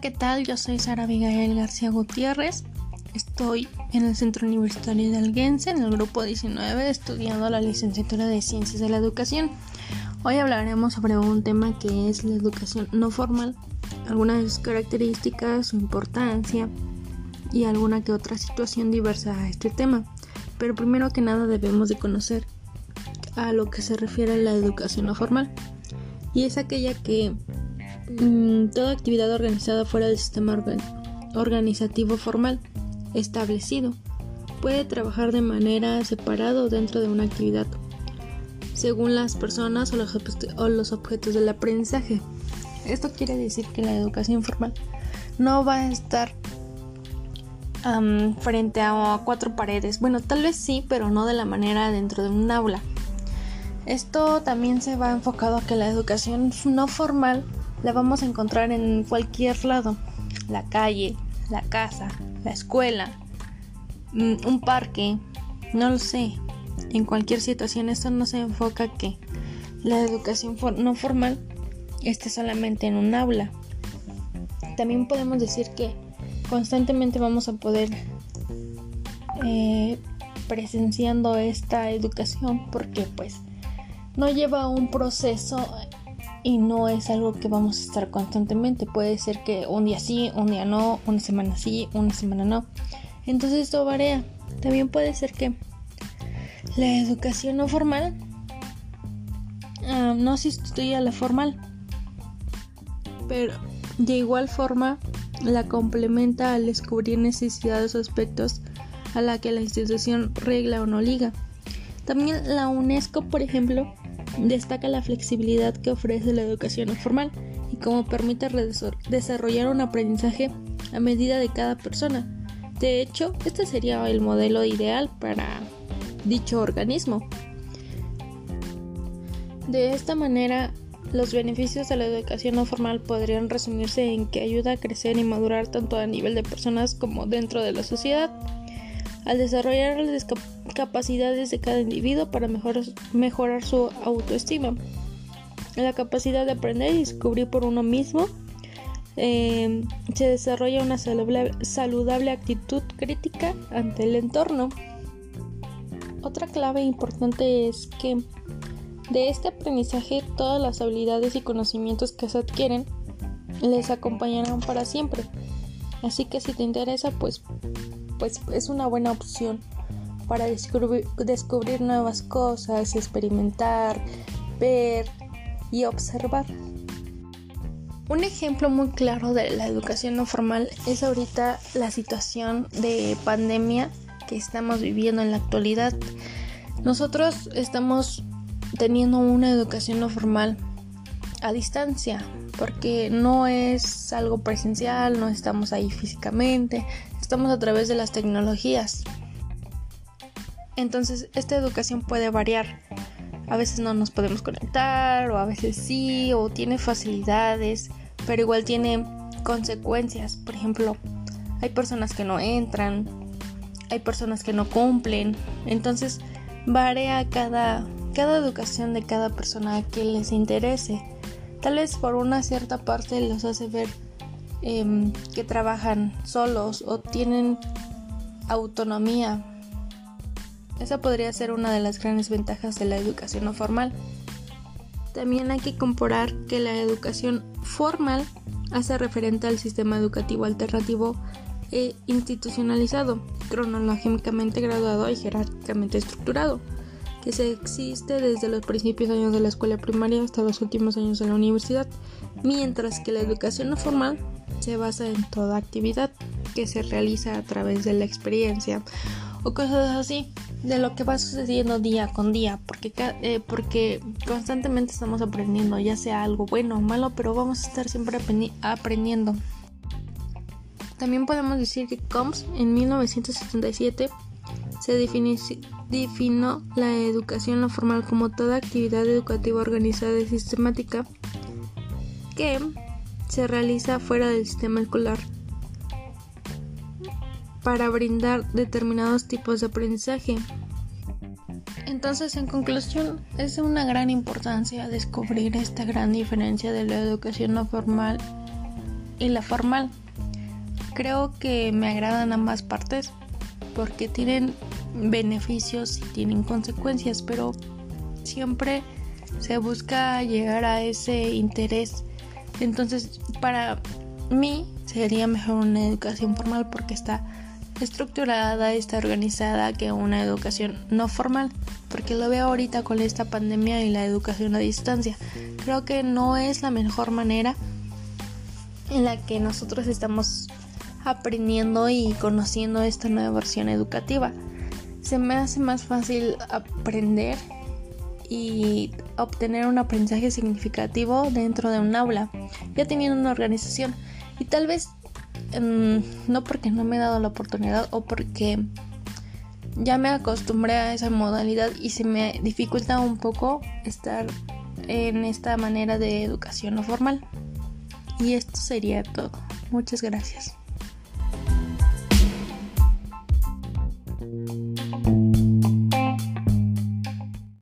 ¿qué tal? Yo soy Sara Abigail García Gutiérrez. Estoy en el Centro Universitario de Alguense, en el grupo 19, estudiando la licenciatura de Ciencias de la Educación. Hoy hablaremos sobre un tema que es la educación no formal, algunas de sus características, su importancia y alguna que otra situación diversa a este tema. Pero primero que nada debemos de conocer a lo que se refiere a la educación no formal. Y es aquella que Mm, toda actividad organizada fuera del sistema organizativo formal establecido puede trabajar de manera separada o dentro de una actividad según las personas o los, objetos del aprendizaje. Esto quiere decir que la educación formal no va a estar frente a cuatro paredes. Bueno, tal vez sí, pero no de la manera dentro de un aula. Esto también se va enfocado a que la educación no formal la vamos a encontrar en cualquier lado. La calle, la casa, la escuela, mm, un parque, no lo sé. En cualquier situación esto no se enfoca que la educación no formal esté solamente en un aula. También podemos decir que constantemente vamos a poder eh, presenciando esta educación porque pues no lleva un proceso y no es algo que vamos a estar constantemente. Puede ser que un día sí, un día no, una semana sí, una semana no. Entonces esto varía. También puede ser que la educación no formal ah, no sustituya a la formal, pero de igual forma la complementa al descubrir necesidades o aspectos a la que la institución regla o no liga. También la UNESCO, por ejemplo, Destaca la flexibilidad que ofrece la educación no formal y cómo permite desarrollar un aprendizaje a medida de cada persona. De hecho, este sería el modelo ideal para dicho organismo. De esta manera, los beneficios de la educación no formal podrían resumirse en que ayuda a crecer y madurar tanto a nivel de personas como dentro de la sociedad al desarrollar las capacidades de cada individuo para mejorar, su autoestima. La capacidad de aprender y descubrir por uno mismo em, se desarrolla una saludable actitud crítica ante el entorno. Otra clave importante es que de este aprendizaje todas las habilidades y conocimientos que se adquieren les acompañarán para siempre. Así que si te interesa, pues pues es una buena opción para descubrir, nuevas cosas, experimentar, ver y observar. Un ejemplo muy claro de la educación no formal es ahorita la situación de pandemia que estamos viviendo en la actualidad. Nosotros estamos teniendo una educación no formal a distancia, porque no es algo presencial, no estamos ahí físicamente, estamos a través de las tecnologías. Entonces, esta educación puede variar. A veces no nos podemos conectar, o a veces sí, o tiene facilidades, pero igual tiene consecuencias. Por ejemplo, hay personas que no entran, hay personas que no cumplen. Entonces, varía cada, cada educación de cada persona que les interese. Tal vez por una cierta parte los hace ver em, que trabajan solos o tienen autonomía. Esa podría ser una de las grandes ventajas de la educación no formal. También hay que comparar que la educación formal hace referente al sistema educativo alternativo e institucionalizado, cronológicamente graduado y jerárquicamente estructurado que se existe desde los principios años de la escuela primaria hasta los últimos años de la universidad, mientras que la educación no formal se basa en toda actividad que se realiza a través de la experiencia o cosas así, de lo que va sucediendo día con día, porque, eh, porque constantemente estamos aprendiendo, ya sea algo bueno o malo, pero vamos a estar siempre aprendiendo. También podemos decir que Combs en 1977 se definió la educación no formal como toda actividad educativa organizada y sistemática que se realiza fuera del sistema escolar para brindar determinados tipos de aprendizaje. Entonces, en conclusión, es de una gran importancia descubrir esta gran diferencia de la educación no formal y la formal. Creo que me agradan ambas partes porque tienen beneficios y tienen consecuencias, pero siempre se busca llegar a ese interés. Entonces, para mí sería mejor una educación formal porque está estructurada, está organizada que una educación no formal, porque lo veo ahorita con esta pandemia y la educación a distancia. Creo que no es la mejor manera en la que nosotros estamos aprendiendo y conociendo esta nueva versión educativa. Se me hace más fácil aprender y obtener un aprendizaje significativo dentro de un aula, ya teniendo una organización. Y tal vez mm, no porque no me he dado la oportunidad o porque ya me acostumbré a esa modalidad y se me dificulta un poco estar en esta manera de educación no formal. Y esto sería todo. Muchas gracias.